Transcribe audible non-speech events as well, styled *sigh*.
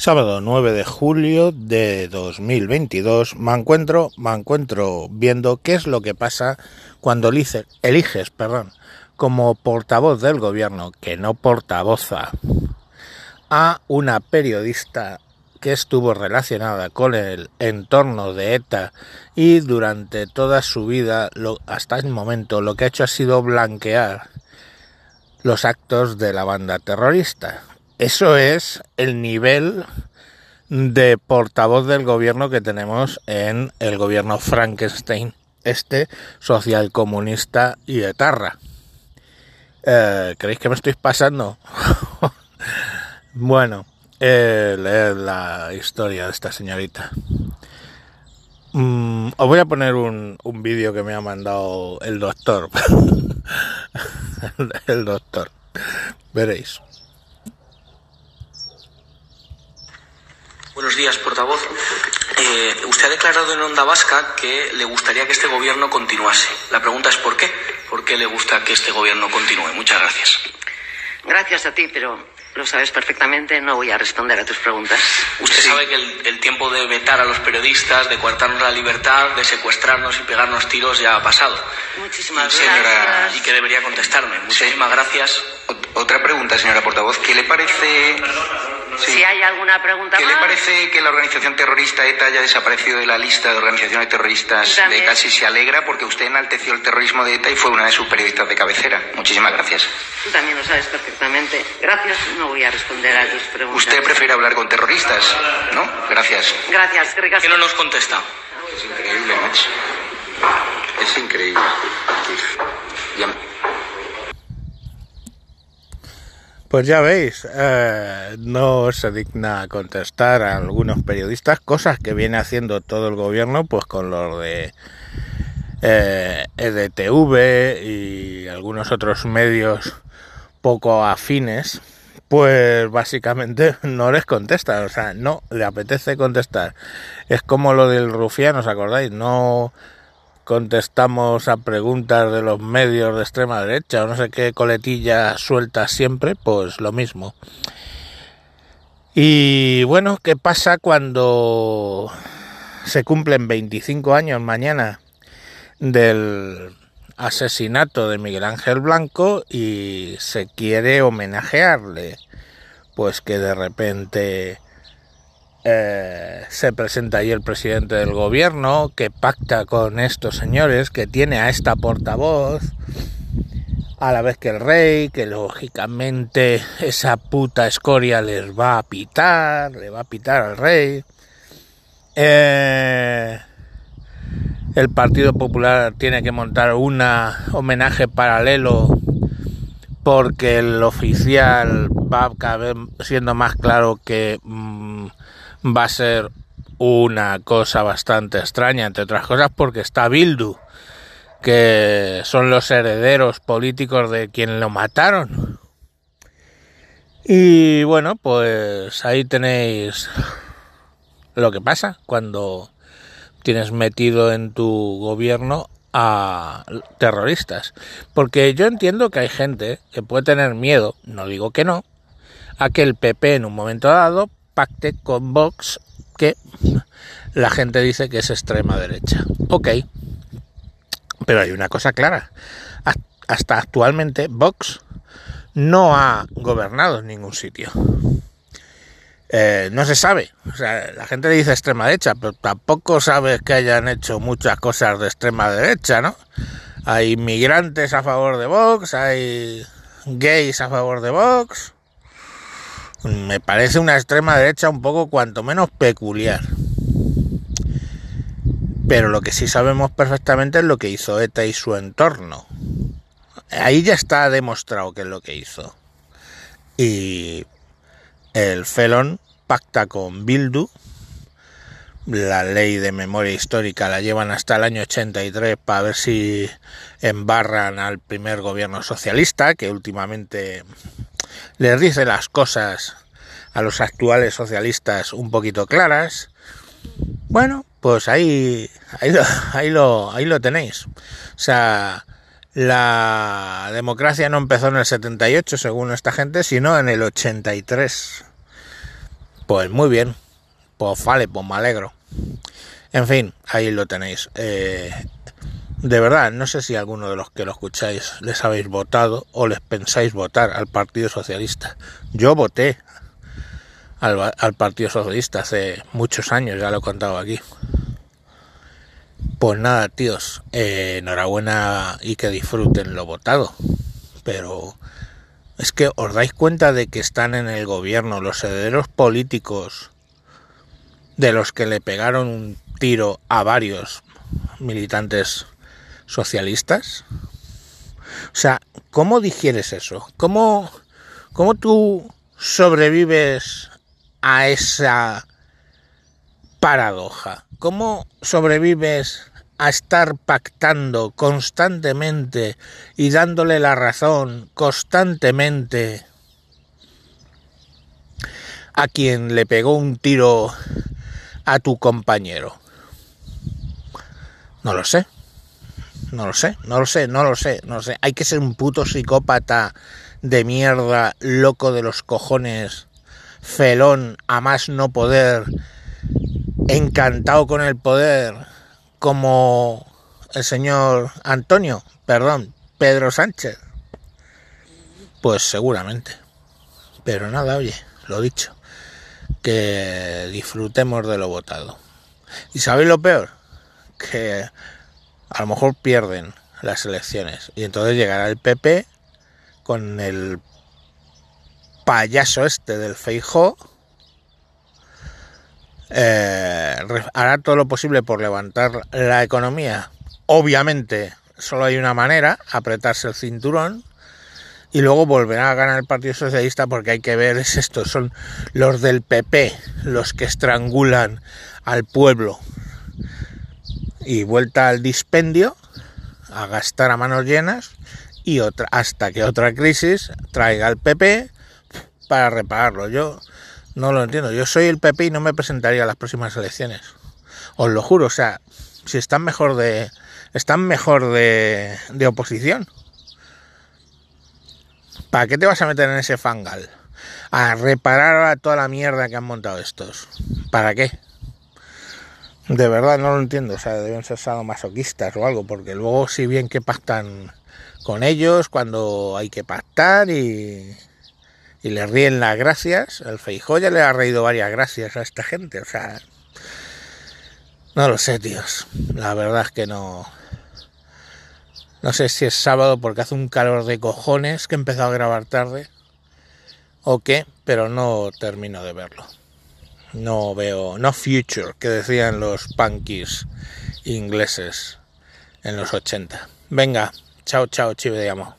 Sábado 9 de julio de 2022 me encuentro, me encuentro viendo qué es lo que pasa cuando eliges, perdón, como portavoz del gobierno, que no portavoza, a una periodista que estuvo relacionada con el entorno de ETA y durante toda su vida, hasta el momento, lo que ha hecho ha sido blanquear los actos de la banda terrorista. Eso es el nivel de portavoz del gobierno que tenemos en el gobierno Frankenstein, este social comunista y etarra. Eh, ¿Creéis que me estoy pasando? *laughs* bueno, eh, leer la historia de esta señorita. Mm, os voy a poner un, un vídeo que me ha mandado el doctor. *laughs* el doctor. Veréis. Buenos días, portavoz. Eh, usted ha declarado en Onda Vasca que le gustaría que este gobierno continuase. La pregunta es ¿por qué? ¿Por qué le gusta que este gobierno continúe? Muchas gracias. Gracias a ti, pero lo sabes perfectamente, no voy a responder a tus preguntas. Usted Sí. sabe que el, el tiempo de vetar a los periodistas, de coartarnos la libertad, de secuestrarnos y pegarnos tiros ya ha pasado. Muchísimas Y, señora, gracias. y que debería contestarme. Muchísimas gracias. Ot- Otra pregunta, señora portavoz. ¿Qué le parece, sí, Si hay alguna pregunta ¿qué le más, parece que la organización terrorista ETA haya desaparecido de la lista de organizaciones terroristas de También. ETA? Si se alegra porque usted enalteció el terrorismo de ETA y fue una de sus periodistas de cabecera. Muchísimas gracias. tú también lo sabes perfectamente. Gracias, no voy a responder a tus preguntas. Usted prefiere hablar con terroristas, ¿no? Gracias. Gracias, ¿Por gracias. qué no nos contesta? Es increíble, macho. Es increíble. Ya- Pues ya veis, eh, no se digna contestar a algunos periodistas, cosas que viene haciendo todo el gobierno, pues con los de eh, EDTV y algunos otros medios poco afines, pues básicamente *laughs* no les contesta, o sea, no le apetece contestar. Es como lo del rufián, ¿os acordáis? No contestamos a preguntas de los medios de extrema derecha o no sé qué coletilla suelta siempre, pues lo mismo. Y bueno, ¿qué pasa cuando se cumplen 25 años mañana del asesinato de Miguel Ángel Blanco y se quiere homenajearle? Pues que de repente eh, se presenta ahí el presidente del gobierno que pacta con estos señores, que tiene a esta portavoz, a la vez que el rey, que lógicamente esa puta escoria les va a pitar, le va a pitar al rey. Eh, el Partido Popular tiene que montar un homenaje paralelo porque el oficial va siendo más claro que mm, va a ser una cosa bastante extraña, entre otras cosas porque está Bildu, que son los herederos políticos de quien lo mataron. Y bueno, pues ahí tenéis lo que pasa cuando tienes metido en tu gobierno a terroristas. Porque yo entiendo que hay gente que puede tener miedo, no digo que no, a que el PP en un momento dado pacte con Vox, que la gente dice que es extrema derecha. Ok, pero hay una cosa clara. Hasta actualmente Vox no ha gobernado en ningún sitio. Eh, no se sabe. O sea, la gente dice extrema derecha, pero tampoco sabes que hayan hecho muchas cosas de extrema derecha, ¿no? Hay inmigrantes a favor de Vox, hay gays a favor de Vox. Me parece una extrema derecha un poco cuanto menos peculiar. Pero lo que sí sabemos perfectamente es lo que hizo ETA y su entorno. Ahí ya está demostrado qué es lo que hizo. Y el Felon pacta con Bildu. La ley de memoria histórica la llevan hasta el año 83 para ver si embarran al primer gobierno socialista, que últimamente les dice las cosas a los actuales socialistas un poquito claras. Bueno, pues ahí, ahí, lo, ahí, lo, ahí lo tenéis. O sea, la democracia no empezó en el 78, según esta gente, sino en el 83. Pues muy bien. Pues vale, pues me alegro. En fin, ahí lo tenéis. Eh, de verdad, no sé si alguno de los que lo escucháis les habéis votado o les pensáis votar al Partido Socialista. Yo voté al, Partido Socialista hace muchos años, ya lo he contado aquí. Pues nada, tíos, eh, enhorabuena y que disfruten lo votado. Pero es que os dais cuenta de que están en el gobierno los herederos políticos de los que le pegaron un tiro a varios militantes socialistas. O sea, ¿cómo digieres eso? ¿Cómo, cómo tú sobrevives a esa paradoja? ¿Cómo sobrevives a estar pactando constantemente y dándole la razón constantemente a quien le pegó un tiro a tu compañero? No lo sé. No lo sé, no lo sé, no lo sé, no lo sé. Hay que ser un puto psicópata de mierda, loco de los cojones, felón, a más no poder, encantado con el poder, como el señor Antonio, perdón, Pedro Sánchez. Pues seguramente. Pero nada, oye, lo dicho, que disfrutemos de lo votado. ¿Y sabéis lo peor? Que a lo mejor pierden las elecciones y entonces llegará el PP con el payaso este del Feijó eh, hará todo lo posible por levantar la economía. Obviamente, solo hay una manera, apretarse el cinturón. Y luego volverá a ganar el Partido Socialista porque hay que ver, es esto, son los del PP los que estrangulan al pueblo. Y vuelta al dispendio, a gastar a manos llenas, y otra, hasta que otra crisis traiga al PP para repararlo. Yo no lo entiendo. Yo soy el PP y no me presentaría a las próximas elecciones. Os lo juro, o sea, si están mejor de. están mejor de, de oposición. ¿Para qué te vas a meter en ese fangal? A reparar a toda la mierda que han montado estos. ¿Para qué? De verdad no lo entiendo. O sea, deben ser masoquistas o algo, porque luego si bien que pactan con ellos cuando hay que pactar y, y le ríen las gracias. El Feijó ya le ha reído varias gracias a esta gente. O sea, no lo sé, tíos. La verdad es que no. No sé si es sábado porque hace un calor de cojones que he empezado a grabar tarde o qué, pero no termino de verlo. No veo, no future, que decían los punkies ingleses en los 80. Venga, chao, chao, chive.